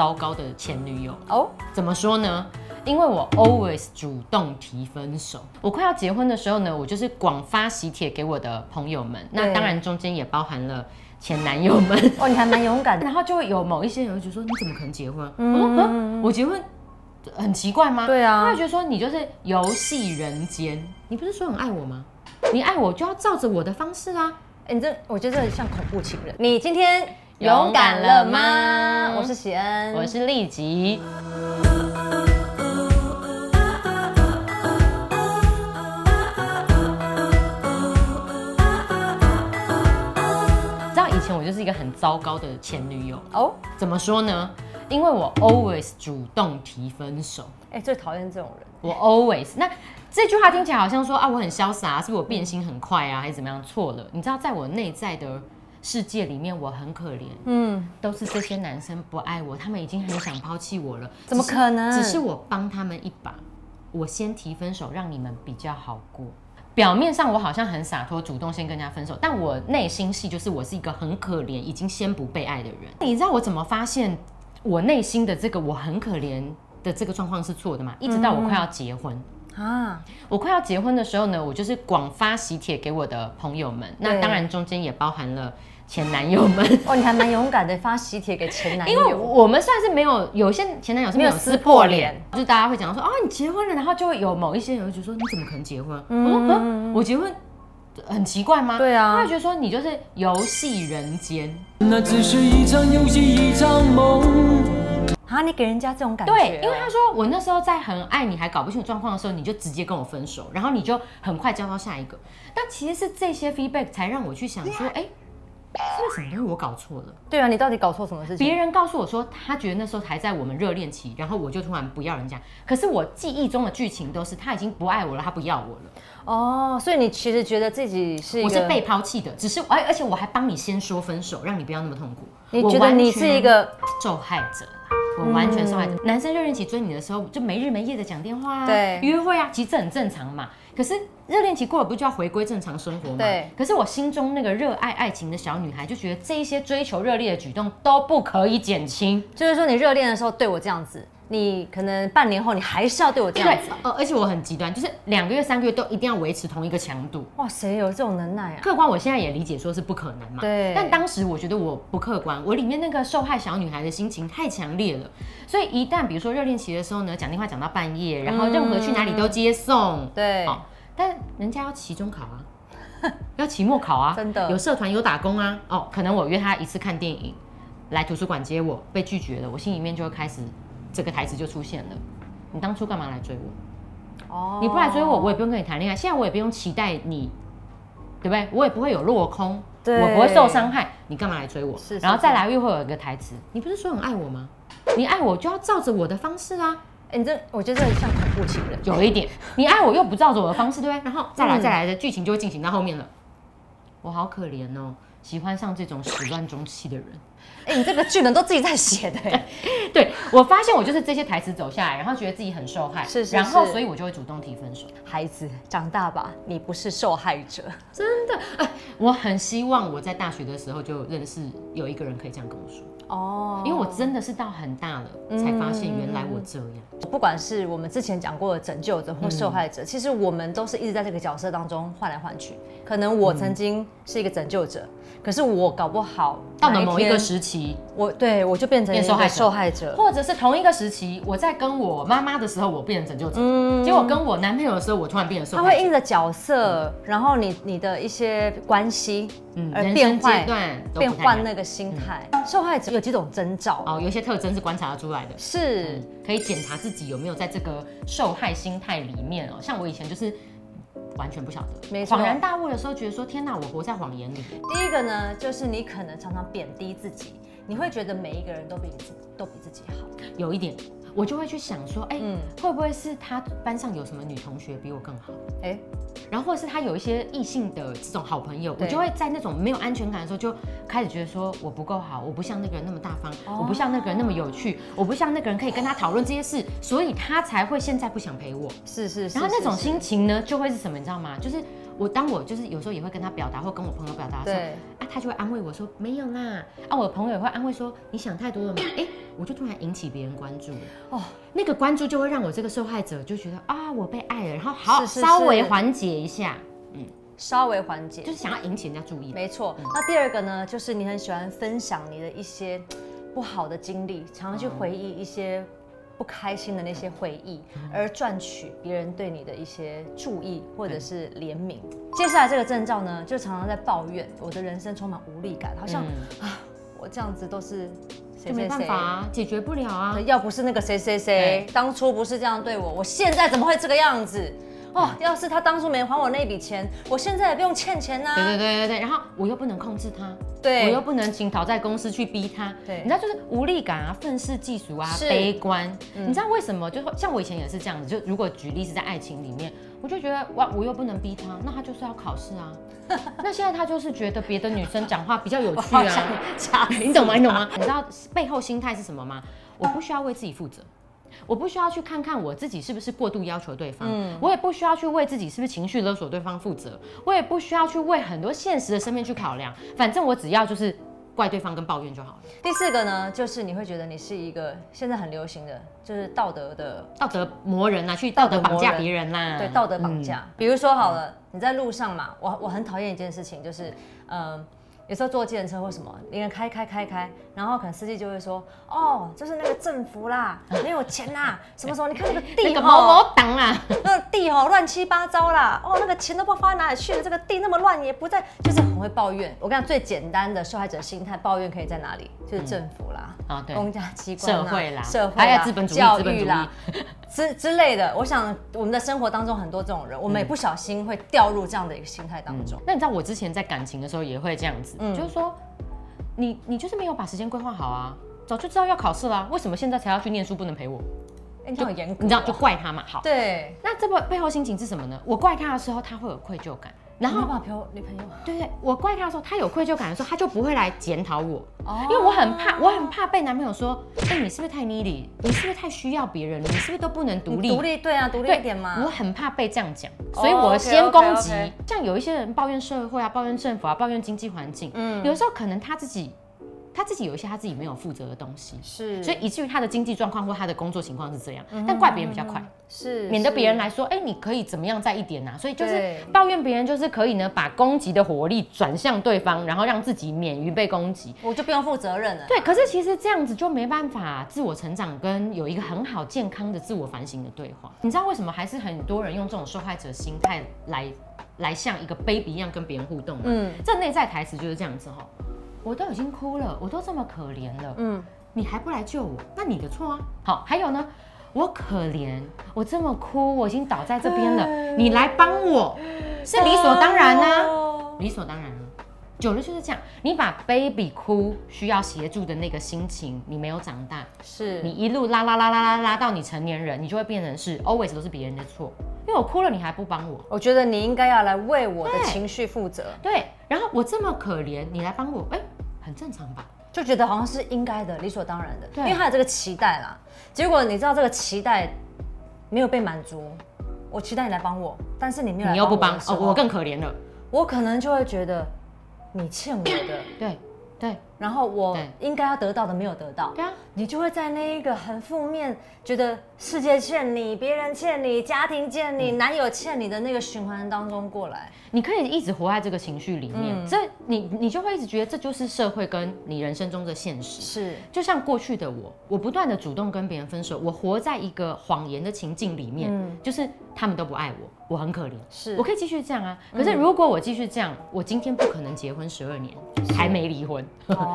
糟糕的前女友。哦，怎么说呢？因为我 always 主动提分手。我快要结婚的时候呢，我就是广发喜帖给我的朋友们，那当然中间也包含了前男友们。哦，你还蛮勇敢的。然后就会有某一些人会觉得说，你怎么可能结婚？我说，嗯，我结婚很奇怪吗？对啊他会觉得说你就是游戏人间，你不是说很爱我吗？你爱我就要照着我的方式啊。哎，你这我觉得这很像恐怖情人。你今天勇敢了吗喜恩，我是立即。知道以前我就是一个很糟糕的前女友，哦，怎么说呢？因为我 always 主动提分手，哎，最讨厌这种人。我 always 那这句话听起来好像说啊我很潇洒，是不是我变心很快啊，还是怎么样？错了，你知道在我内在的世界里面，我很可怜，嗯，都是这些男生不爱我，他们已经很想抛弃我了，怎么可能只是我帮他们一把，我先提分手，让你们比较好过。表面上我好像很洒脱，主动先跟人家分手，但我内心戏就是我是一个很可怜，已经先不被爱的人。你知道我怎么发现我内心的这个我很可怜的这个状况是错的吗？一直到我快要结婚。啊，我快要结婚的时候呢，我就是广发喜帖给我的朋友们，那对当然中间也包含了前男友们。哦，你还蛮勇敢的，发喜帖给前男友因为。我们算是没有，有些前男友是没有撕撕破脸破，就是大家会讲说，哦，你结婚了，然后就会有某一些人会觉得说，你怎么可能结婚？我说，嗯，我结婚很奇怪吗？对啊他会觉得说你就是游戏人间，那只是一场游戏，一场梦。啊，你给人家这种感觉哦、对，因为他说我那时候在很爱你还搞不清楚状况的时候，你就直接跟我分手，然后你就很快交到下一个。但其实是这些 feedback 才让我去想说，哎、是不是什么因为我搞错了？对啊，你到底搞错什么事情？别人告诉我说，他觉得那时候还在我们热恋期，然后我就突然不要人家。可是我记忆中的剧情都是他已经不爱我了，他不要我了，哦，所以你其实觉得自己是，我是被抛弃的。只是而而且我还帮你先说分手，让你不要那么痛苦。你觉得你是一个受害者啦。我完全受害者。男生热恋期追你的时候，就没日没夜的讲电话啊，对约会啊，其实这很正常嘛。可是热恋期过了，不就要回归正常生活吗？对。可是我心中那个热爱爱情的小女孩，就觉得这一些追求热烈的举动都不可以减轻。就是说你热恋的时候对我这样子，你可能半年后你还是要对我这样对子。，呃，而且我很极端，就是两个月、三个月都一定要维持同一个强度。哇，谁有这种能耐啊？客观，我现在也理解说是不可能嘛。对但当时我觉得我不客观，我里面那个受害小女孩的心情太强烈了，所以一旦比如说热恋期的时候呢，讲电话讲到半夜，然后任何去哪里都接送，对哦，但人家要期中考啊，要期末考啊，真的有社团有打工啊，哦，可能我约他一次看电影，来图书馆接我，被拒绝了，我心里面就会开始这个台词就出现了，你当初干嘛来追我？哦你不来追我，我也不用跟你谈恋爱。现在我也不用期待你，对不对？我也不会有落空，对我不会受伤害。你干嘛来追我？是是然后再来又会有一个台词，你不是说很爱我吗？你爱我就要照着我的方式啊，哎你这我觉得这很像恐怖情人。有一点，你爱我又不照着我的方式，对不对？然后再来嗯再来的剧情就会进行到后面了。我好可怜哦，喜欢上这种始乱终弃的人。哎、你这个剧本都自己在写的、哎 对我发现我就是这些台词走下来，然后觉得自己很受害，是是然后所以我就会主动提分手。孩子长大吧，你不是受害者。真的，哎，我很希望我在大学的时候就认识有一个人可以这样跟我说，哦因为我真的是到很大了才发现原来我这样。不管是我们之前讲过的拯救者或受害者，其实我们都是一直在这个角色当中换来换去。可能我曾经是一个拯救者，可是我搞不好到了某一个时期，我对我就变成受害者受害者。或者是同一个时期，我在跟我妈妈的时候，我变成拯救者；嗯结果跟我男朋友的时候，我突然变成受害者。他会因着角色，然后你你的一些关系，嗯而人生阶段变换那个心态。受害者有几种征兆？哦，有一些特征是观察得出来的。是可以检查自己有没有在这个受害心态里面哦。像我以前就是完全不晓得，没错恍然大悟的时候，觉得说天哪，我活在谎言里。第一个呢，就是你可能常常贬低自己，你会觉得每一个人都比你自都比自己好。有一点，我就会去想说，哎、嗯会不会是他班上有什么女同学比我更好？哎、然后或者是他有一些异性的这种好朋友，我就会在那种没有安全感的时候，就开始觉得说我不够好，我不像那个人那么大方，哦我不像那个人那么有趣，我不像那个人可以跟他讨论这些事，所以他才会现在不想陪我。是是是。然后那种心情呢，就会是什么，你知道吗？就是我当我就是有时候也会跟他表达，或跟我朋友表达的时候，啊，他就会安慰我说没有啦，啊，我的朋友也会安慰说你想太多了嘛，哎、我就突然引起别人关注了，哦。哦，那个关注就会让我这个受害者就觉得啊，我被爱了，然后好稍微是。缓解一下，嗯。稍微缓解，就是想要引起人家注意。没错。那第二个呢，就是你很喜欢分享你的一些不好的经历，常常去回忆一些不开心的那些回忆，而赚取别人对你的一些注意或者是怜悯。接下来这个征兆呢，就常常在抱怨我的人生充满无力感，好像、啊，我这样子都是谁就没办法啊，解决不了啊。要不是那个谁谁谁当初不是这样对我，我现在怎么会这个样子？哦，要是他当初没还我那笔钱，我现在也不用欠钱呐、对对对对对，然后我又不能控制他，对我又不能请讨债公司去逼他，对你知道就是无力感啊、愤世嫉俗啊、悲观，你知道为什么？就像我以前也是这样子，就如果举例是在爱情里面，我就觉得哇，我又不能逼他，那他就是要考试啊。那现在他就是觉得别的女生讲话比较有趣啊，你懂吗？你懂吗？你知道背后心态是什么吗？我不需要为自己负责。我不需要去看看我自己是不是过度要求对方，嗯我也不需要去为自己是不是情绪勒索对方负责，我也不需要去为很多现实的生命去考量，反正我只要就是怪对方跟抱怨就好了。第四个呢，就是你会觉得你是一个现在很流行的，就是道德的，道德磨人啊，去道德绑架别人啦、对道德绑架。比如说好了，你在路上嘛，我我很讨厌一件事情，就是嗯。有时候坐计程车或什么，一个人开开开开，然后可能司机就会说，哦，就是那个政府啦，没有钱啦，什么时候，你看那个 那地个某某党啊，那个地哦乱七八糟啦，哦那个钱都不知道花哪里去了，这个地那么乱也不在，就是很会抱怨。我跟你讲，最简单的受害者心态抱怨可以在哪里？就是政府啦，啊对公家机关啦、社会啦社会啦、还有资本主义教育啦 之之类的。我想我们的生活当中很多这种人，我们也不小心会掉入这样的一个心态当中。那你知道我之前在感情的时候也会这样子，嗯就是说你你就是没有把时间规划好啊，早就知道要考试啦，为什么现在才要去念书不能陪我？哎你就很严格哦，你知道就怪他嘛。好，对，那这个背后心情是什么呢？我怪他的时候，他会有愧疚感，然后陪我女朋友。对对，我怪他的时候，他有愧疚感的时候，他就不会来检讨我，哦因为我很怕，我很怕被男朋友说，哎、你是不是太 needy？你是不是太需要别人了？你是不是都不能独立？独立对啊，独立一点嘛。我很怕被这样讲，哦所以我先攻击。像有一些人抱怨社会啊，抱怨政府啊，抱怨经济环境，嗯有的时候可能他自己，他自己有一些他自己没有负责的东西，是，所以以至于他的经济状况或他的工作情况是这样，但怪别人比较快。是免得别人来说，哎、你可以怎么样再一点呐、所以就是抱怨别人，就是可以呢把攻击的火力转向对方，然后让自己免于被攻击。我就不用负责任了。对，可是其实这样子就没办法自我成长跟有一个很好健康的自我反省的对话。你知道为什么还是很多人用这种受害者心态来来像一个 baby 一样跟别人互动吗？嗯这内在台词就是这样子哈，我都已经哭了，我都这么可怜了，嗯，你还不来救我，那你的错啊。好，还有呢，我可怜，我这么哭，我已经倒在这边了，你来帮我，是理所当然呐、哦。理所当然啊。久了就是这样，你把 baby 哭需要协助的那个心情，你没有长大，是。你一路拉拉拉拉拉拉到你成年人，你就会变成是 always 都是别人的错，因为我哭了你还不帮我，我觉得你应该要来为我的情绪负责，对，然后我这么可怜，你来帮我，哎、很正常吧？就觉得好像是应该的、理所当然的，因为他有这个期待啦。结果你知道这个期待没有被满足，我期待你来帮我，但是你没有你又不帮哦，我更可怜了，我可能就会觉得你欠我的，对对然后我对。应该要得到的没有得到，对啊，你就会在那一个很负面，觉得世界欠你、别人欠你、家庭欠嗯。你、男友欠你的那个循环当中过来。你可以一直活在这个情绪里面，嗯。这你你就会一直觉得这就是社会跟你人生中的现实。是，就像过去的我，我不断的主动跟别人分手，我活在一个谎言的情境里面，嗯。就是他们都不爱我，我很可怜。是。我可以继续这样啊，可是如果我继续这样，我今天不可能结婚十二年，还没离婚，哦，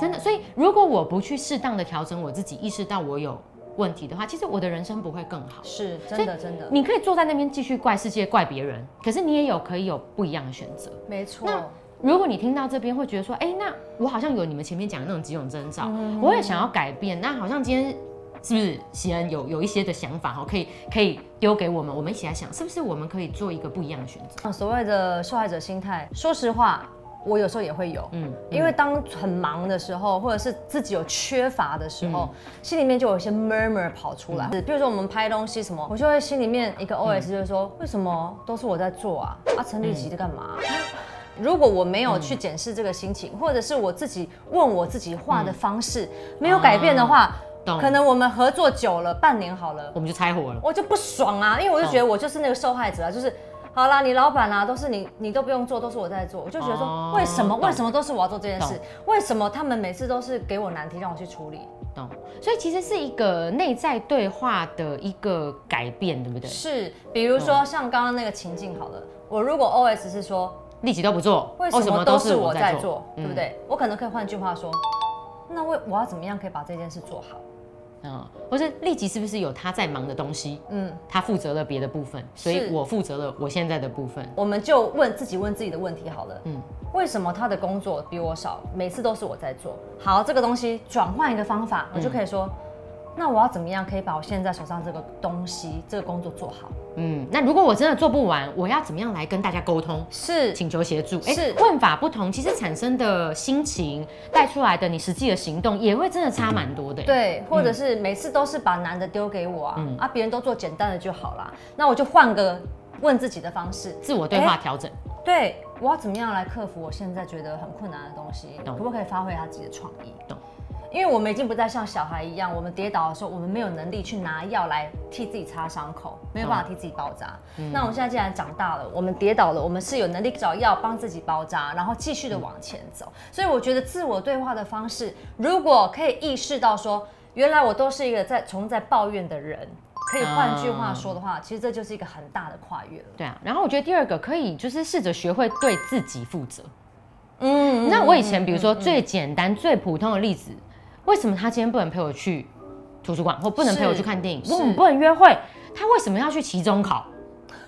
真的。所以如果我不去适当的调整我自己，意识到我有问题的话，其实我的人生不会更好。是真的真的，你可以坐在那边继续怪世界、怪别人，可是你也有可以有不一样的选择。没错。那如果你听到这边会觉得说，哎、那我好像有你们前面讲的那种几种征兆，嗯我也想要改变。那好像今天是不是喜恩有有一些的想法哈，可以可以丢给我们，我们一起来想，是不是我们可以做一个不一样的选择？所谓的受害者心态，说实话，我有时候也会有，嗯嗯，因为当很忙的时候，或者是自己有缺乏的时候，心里面就有一些 murmur 跑出来。比如说我们拍东西什么，我就会心里面一个 OS 就是说，为什么都是我在做啊？啊，陈立奇在干嘛？如果我没有去检视这个心情，或者是我自己问我自己话的方式没有改变的话，懂。可能我们合作久了，半年好了，我们就拆伙了。我就不爽啊，因为我就觉得我就是那个受害者啊，就是好啦，你老板啊，都是你，你都不用做，都是我在做，我就觉得哦说，为什么懂为什么都是我要做这件事？为什么他们每次都是给我难题让我去处理？懂，所以其实是一个内在对话的一个改变，对不对？是，比如说像刚刚那个情境好了，我如果 OS 是说，立即都不做，为什么都是我在做做，对不？对？我可能可以换句话说，那为我要怎么样可以把这件事做好？嗯，或是立即是不是有他在忙的东西，嗯，他负责了别的部分，所以我负责了我现在的部分。我们就问自己问自己的问题好了，嗯嗯，为什么他的工作比我少，每次都是我在做？好，这个东西转换一个方法，我就可以说，那我要怎么样可以把我现在手上这个东西这个工作做好？嗯，那如果我真的做不完，我要怎么样来跟大家沟通？是请求协助，哎是问法不同，其实产生的心情带出来的你实际的行动也会真的差蛮多的。，对，或者是每次都是把难的丢给我啊，啊，别人都做简单的就好啦，那我就换个问自己的方式，自我对话调整。对我要怎么样来克服我现在觉得很困难的东西？可不可以发挥他自己的创意？懂。因为我们已经不再像小孩一样，我们跌倒的时候，我们没有能力去拿药来替自己擦伤口，没有办法替自己包扎。嗯那我们现在既然长大了，我们跌倒了，我们是有能力找药帮自己包扎，然后继续的往前走。所以我觉得自我对话的方式，如果可以意识到说，原来我都是一个在从在抱怨的人，可以换句话说的话，其实这就是一个很大的跨越了。对啊，然后我觉得第二个可以就是试着学会对自己负责。嗯，那我以前比如说最简单、最普通的例子，为什么他今天不能陪我去图书馆，或不能陪我去看电影？是为什么不能约会？他为什么要去期中考？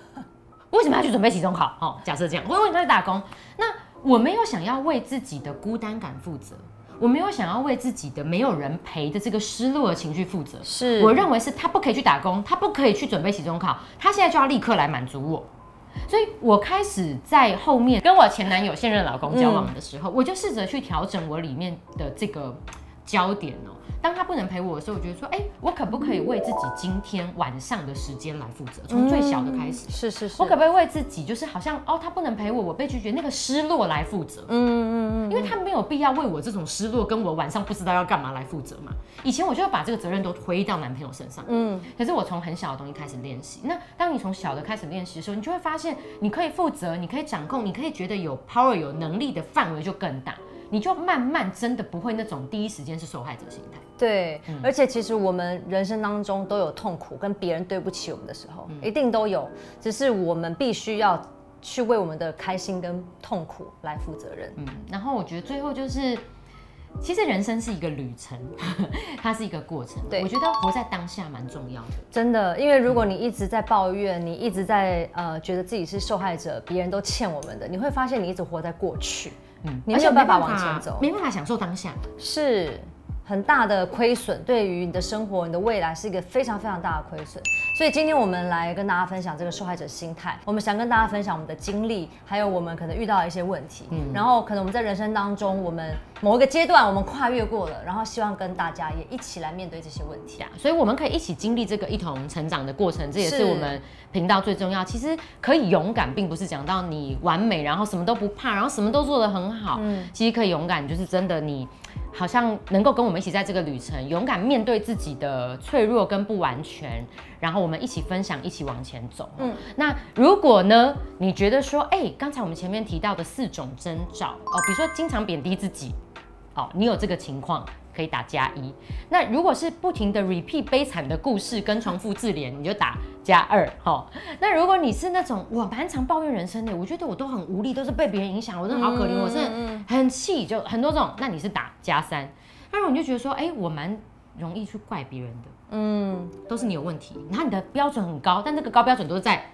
为什么要去准备期中考？哦，假设这样，或者为什么要去打工？那我没有想要为自己的孤单感负责，我没有想要为自己的没有人陪的这个失落的情绪负责。是我认为是他不可以去打工，他不可以去准备期中考，他现在就要立刻来满足我。所以我开始在后面跟我前男友、现任老公交往的时候，我就试着去调整我里面的这个焦点哦。当他不能陪我的时候，我觉得说，哎、我可不可以为自己今天晚上的时间来负责？从最小的开始。是是是，我可不可以为自己，就是好像哦，他不能陪我，我被拒绝那个失落来负责？嗯嗯嗯，因为他没有必要为我这种失落跟我晚上不知道要干嘛来负责嘛。以前我就会把这个责任都推到男朋友身上，嗯，可是我从很小的东西开始练习。那当你从小的开始练习的时候，你就会发现你可以负责，你可以掌控，你可以觉得有 power 有能力的范围就更大，你就慢慢真的不会那种第一时间是受害者心态。对，嗯而且其实我们人生当中都有痛苦，跟别人对不起我们的时候，嗯一定都有，只是我们必须要去为我们的开心跟痛苦来负责任。嗯，然后我觉得最后就是。其实人生是一个旅程，它是一个过程。对我觉得活在当下蛮重要的。真的，因为如果你一直在抱怨，你一直在呃觉得自己是受害者，别人都欠我们的，你会发现你一直活在过去，嗯，你没有办法往前走没办法享受当下。是很大的亏损，对于你的生活、你的未来是一个非常非常大的亏损。所以今天我们来跟大家分享这个受害者心态，我们想跟大家分享我们的经历，还有我们可能遇到的一些问题，嗯然后可能我们在人生当中，我们某一个阶段我们跨越过了，然后希望跟大家也一起来面对这些问题。啊，所以我们可以一起经历这个一同成长的过程，这也是是我们频道最重要。其实可以勇敢，并不是讲到你完美，然后什么都不怕，然后什么都做得很好。嗯，其实可以勇敢，就是真的你好像能够跟我们一起在这个旅程，勇敢面对自己的脆弱跟不完全，然后我们一起分享，一起往前走。嗯，那如果呢，你觉得说，哎、刚才我们前面提到的四种征兆哦，比如说经常贬低自己，哦，你有这个情况可以打加一。那如果是不停的 repeat 悲惨的故事跟重复自怜，你就打加二。哈，那如果你是那种我蛮常抱怨人生的，我觉得我都很无力，都是被别人影响，我真的好可怜，我真的很气，就很多种，那你是打加三。那如果你就觉得说，哎、我蛮容易去怪别人的，嗯，都是你有问题，然后你的标准很高，但这个高标准都是在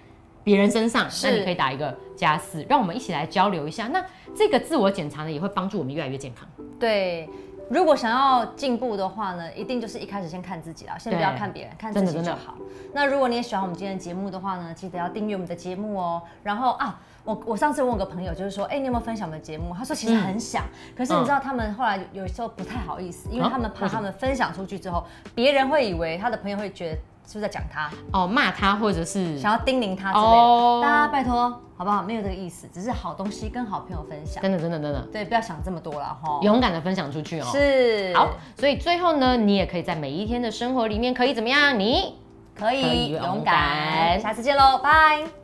别人身上，那你可以打一个加四，让我们一起来交流一下。那这个自我检查呢，也会帮助我们越来越健康。对。如果想要进步的话呢，一定就是一开始先看自己啦，先不要看别人，看自己就好。那如果你也喜欢我们今天的节目的话呢，记得要订阅我们的节目哦。然后啊，我我上次问我个朋友，就是说，哎、你有没有分享我们的节目？他说其实很想，可是你知道他们后来有时候不太好意思，因为他们怕他们分享出去之后，别人会以为他的朋友会觉得是不是在讲他，哦，骂他或者是想要叮咛他之类的。哦大家拜托好不好？没有这个意思，只是好东西跟好朋友分享。真的真的真的对，不要想这么多了哈。勇敢的分享出去哦。是好，所以最后呢，你也可以在每一天的生活里面可以怎么样？你可以勇敢，下次见喽，拜。